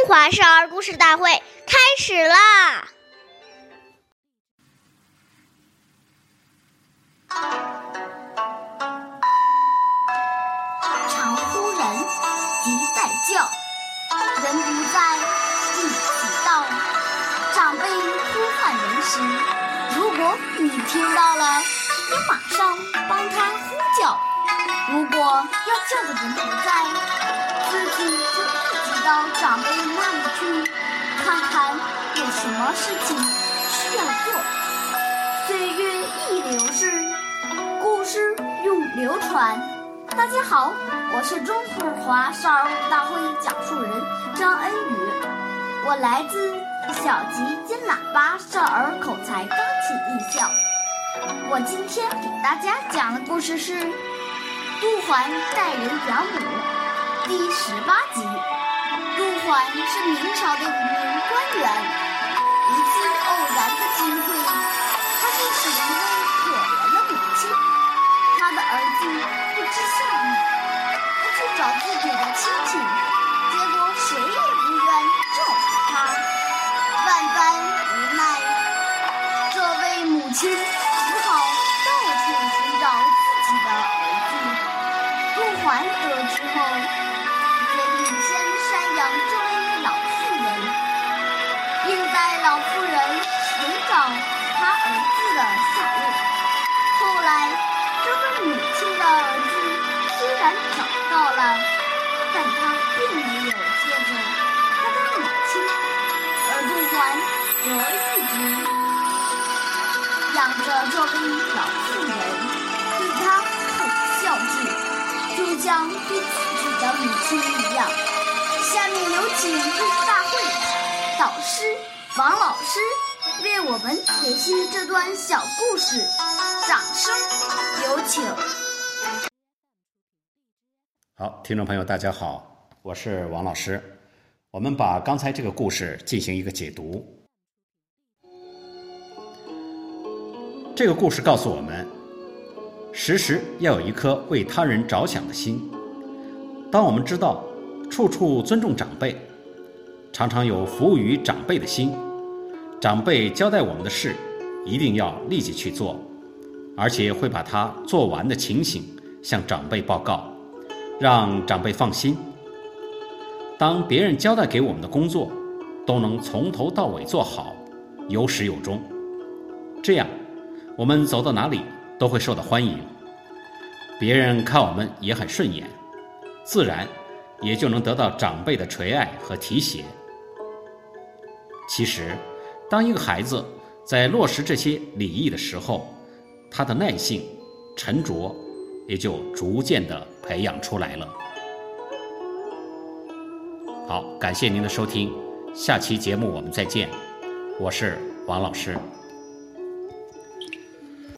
中华少儿故事大会开始啦！常呼人，即在叫。人不在，应即到。长辈呼唤人时，如果你听到了，你马上帮他呼叫。如果要叫的人不在，自己就立即到长辈，看看有什么事情需要做。岁月易流逝，故事永流传。大家好，我是中华少儿大会讲述人张恩宇，我来自小吉金喇叭少儿口才钢琴艺校。我今天给大家讲的故事是《杜环带人养母》第十八集。杜环是明朝的一亲只好到处寻找自己的儿子。杜环得知后，决定先赡养这位老妇人，并带老妇人寻找她儿子的下落。后来，这位母亲的儿子虽然找到了，但他并没有接着他的母亲，而杜环则一直养着这位老妇人，对她很孝敬，就像对自己的母亲一样。下面有请故事大会导师王老师为我们解析这段小故事，掌声有请。好，听众朋友，大家好，我是王老师。我们把刚才这个故事进行一个解读。这个故事告诉我们，时时要有一颗为他人着想的心。当我们知道处处尊重长辈，常常有服务于长辈的心，长辈交代我们的事，一定要立即去做，而且会把它做完的情形向长辈报告。让长辈放心。当别人交代给我们的工作，都能从头到尾做好，有始有终，这样我们走到哪里都会受到欢迎，别人看我们也很顺眼，自然也就能得到长辈的垂爱和提携。其实，当一个孩子在落实这些礼仪的时候，他的耐性、沉着。也就逐渐的培养出来了。好，感谢您的收听，下期节目我们再见，我是王老师。